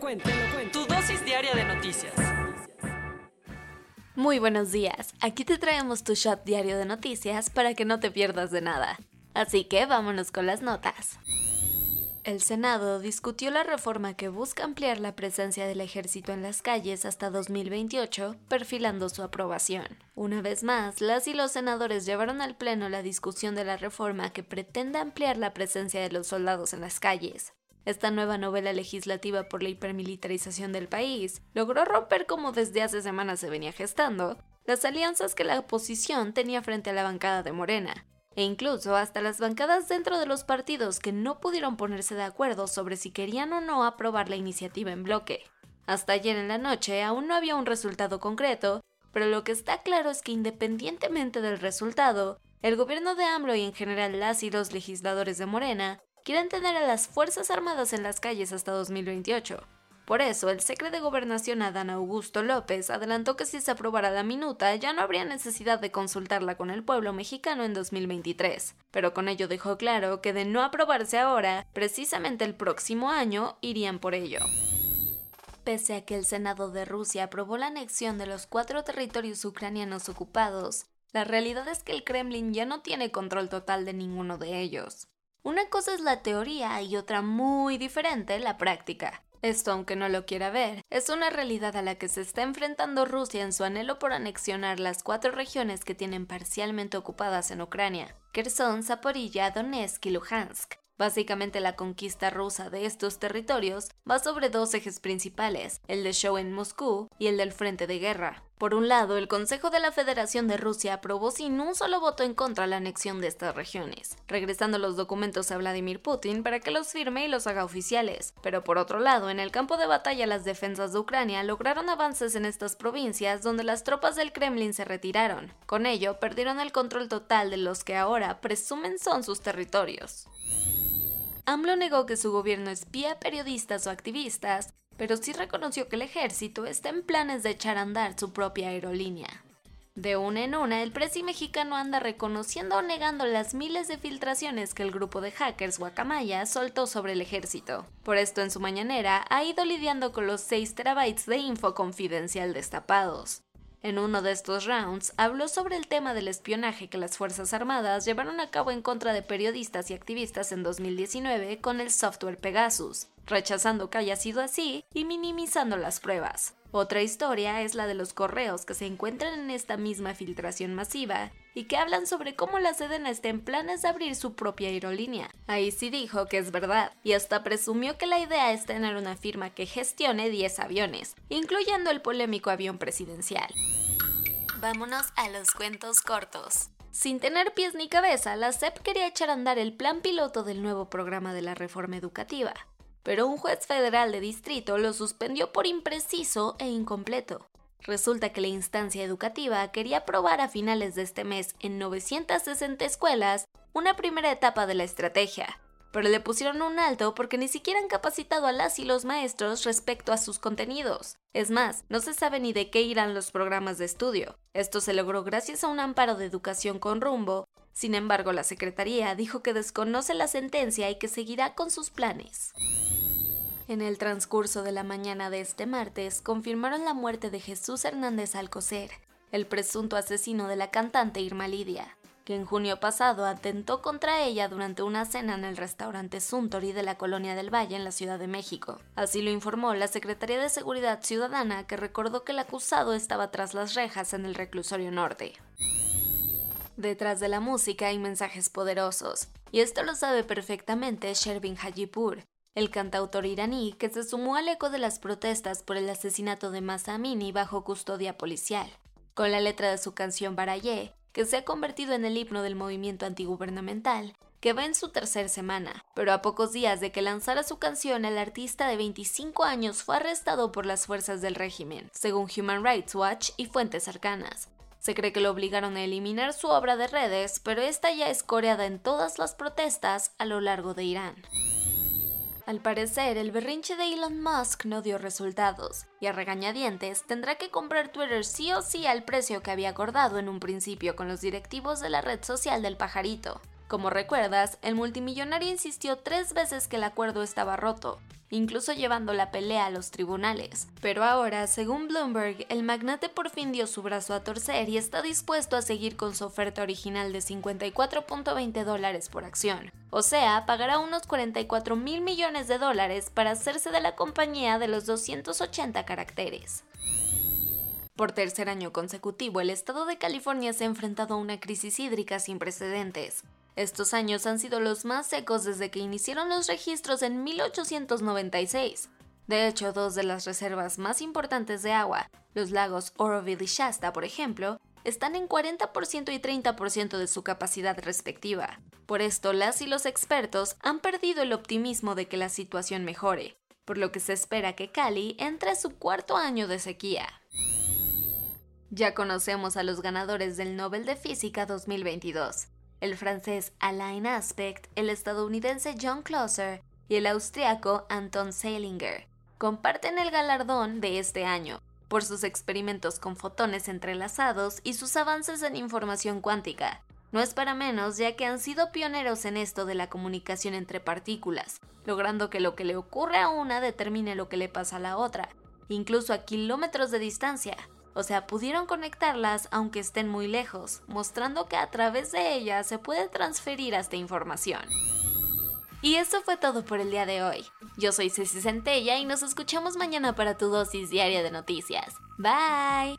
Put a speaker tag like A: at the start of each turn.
A: Te lo cuento, te lo cuento. Tu dosis diaria de noticias.
B: Muy buenos días, aquí te traemos tu shot diario de noticias para que no te pierdas de nada. Así que vámonos con las notas. El Senado discutió la reforma que busca ampliar la presencia del ejército en las calles hasta 2028, perfilando su aprobación. Una vez más, las y los senadores llevaron al Pleno la discusión de la reforma que pretende ampliar la presencia de los soldados en las calles. Esta nueva novela legislativa por la hipermilitarización del país logró romper como desde hace semanas se venía gestando las alianzas que la oposición tenía frente a la bancada de Morena, e incluso hasta las bancadas dentro de los partidos que no pudieron ponerse de acuerdo sobre si querían o no aprobar la iniciativa en bloque. Hasta ayer en la noche aún no había un resultado concreto, pero lo que está claro es que independientemente del resultado, el gobierno de AMLO y en general las y los legisladores de Morena quieren tener a las Fuerzas Armadas en las calles hasta 2028. Por eso, el secretario de Gobernación Adán Augusto López adelantó que si se aprobara la minuta ya no habría necesidad de consultarla con el pueblo mexicano en 2023, pero con ello dejó claro que de no aprobarse ahora, precisamente el próximo año irían por ello. Pese a que el Senado de Rusia aprobó la anexión de los cuatro territorios ucranianos ocupados, la realidad es que el Kremlin ya no tiene control total de ninguno de ellos. Una cosa es la teoría y otra muy diferente la práctica. Esto, aunque no lo quiera ver, es una realidad a la que se está enfrentando Rusia en su anhelo por anexionar las cuatro regiones que tienen parcialmente ocupadas en Ucrania, Kherson, Zaporilla, Donetsk y Luhansk. Básicamente la conquista rusa de estos territorios va sobre dos ejes principales, el de show en Moscú y el del frente de guerra. Por un lado, el Consejo de la Federación de Rusia aprobó sin un solo voto en contra la anexión de estas regiones, regresando los documentos a Vladimir Putin para que los firme y los haga oficiales. Pero por otro lado, en el campo de batalla las defensas de Ucrania lograron avances en estas provincias donde las tropas del Kremlin se retiraron. Con ello, perdieron el control total de los que ahora presumen son sus territorios. AMLO negó que su gobierno espía periodistas o activistas, pero sí reconoció que el ejército está en planes de echar a andar su propia aerolínea. De una en una, el presi mexicano anda reconociendo o negando las miles de filtraciones que el grupo de hackers Guacamaya soltó sobre el ejército. Por esto, en su mañanera, ha ido lidiando con los 6 terabytes de info confidencial destapados. En uno de estos rounds habló sobre el tema del espionaje que las Fuerzas Armadas llevaron a cabo en contra de periodistas y activistas en 2019 con el software Pegasus, rechazando que haya sido así y minimizando las pruebas. Otra historia es la de los correos que se encuentran en esta misma filtración masiva y que hablan sobre cómo la Sedena está en planes de abrir su propia aerolínea. Ahí sí dijo que es verdad y hasta presumió que la idea es tener una firma que gestione 10 aviones, incluyendo el polémico avión presidencial. Vámonos a los cuentos cortos. Sin tener pies ni cabeza, la SEP quería echar a andar el plan piloto del nuevo programa de la reforma educativa pero un juez federal de distrito lo suspendió por impreciso e incompleto. Resulta que la instancia educativa quería aprobar a finales de este mes en 960 escuelas una primera etapa de la estrategia, pero le pusieron un alto porque ni siquiera han capacitado a las y los maestros respecto a sus contenidos. Es más, no se sabe ni de qué irán los programas de estudio. Esto se logró gracias a un amparo de educación con rumbo. Sin embargo, la Secretaría dijo que desconoce la sentencia y que seguirá con sus planes. En el transcurso de la mañana de este martes, confirmaron la muerte de Jesús Hernández Alcocer, el presunto asesino de la cantante Irma Lidia. Que en junio pasado atentó contra ella durante una cena en el restaurante Suntory de la Colonia del Valle en la Ciudad de México. Así lo informó la Secretaría de Seguridad Ciudadana, que recordó que el acusado estaba tras las rejas en el reclusorio norte. Detrás de la música hay mensajes poderosos, y esto lo sabe perfectamente Shervin Hajipur, el cantautor iraní que se sumó al eco de las protestas por el asesinato de Masa Amini bajo custodia policial. Con la letra de su canción Baraye, que se ha convertido en el himno del movimiento antigubernamental, que va en su tercera semana, pero a pocos días de que lanzara su canción, el artista de 25 años fue arrestado por las fuerzas del régimen, según Human Rights Watch y fuentes cercanas. Se cree que lo obligaron a eliminar su obra de redes, pero esta ya es coreada en todas las protestas a lo largo de Irán. Al parecer, el berrinche de Elon Musk no dio resultados, y a regañadientes tendrá que comprar Twitter sí o sí al precio que había acordado en un principio con los directivos de la red social del pajarito. Como recuerdas, el multimillonario insistió tres veces que el acuerdo estaba roto, incluso llevando la pelea a los tribunales. Pero ahora, según Bloomberg, el magnate por fin dio su brazo a torcer y está dispuesto a seguir con su oferta original de 54.20 dólares por acción. O sea, pagará unos 44 mil millones de dólares para hacerse de la compañía de los 280 caracteres. Por tercer año consecutivo, el estado de California se ha enfrentado a una crisis hídrica sin precedentes. Estos años han sido los más secos desde que iniciaron los registros en 1896. De hecho, dos de las reservas más importantes de agua, los lagos Oroville y Shasta, por ejemplo, están en 40% y 30% de su capacidad respectiva. Por esto, las y los expertos han perdido el optimismo de que la situación mejore, por lo que se espera que Cali entre a su cuarto año de sequía. Ya conocemos a los ganadores del Nobel de Física 2022 el francés Alain Aspect, el estadounidense John Clauser y el austriaco Anton Seilinger. Comparten el galardón de este año por sus experimentos con fotones entrelazados y sus avances en información cuántica. No es para menos ya que han sido pioneros en esto de la comunicación entre partículas, logrando que lo que le ocurre a una determine lo que le pasa a la otra, incluso a kilómetros de distancia. O sea, pudieron conectarlas aunque estén muy lejos, mostrando que a través de ellas se puede transferir esta información. Y eso fue todo por el día de hoy. Yo soy Ceci Centella y nos escuchamos mañana para tu dosis diaria de noticias. Bye.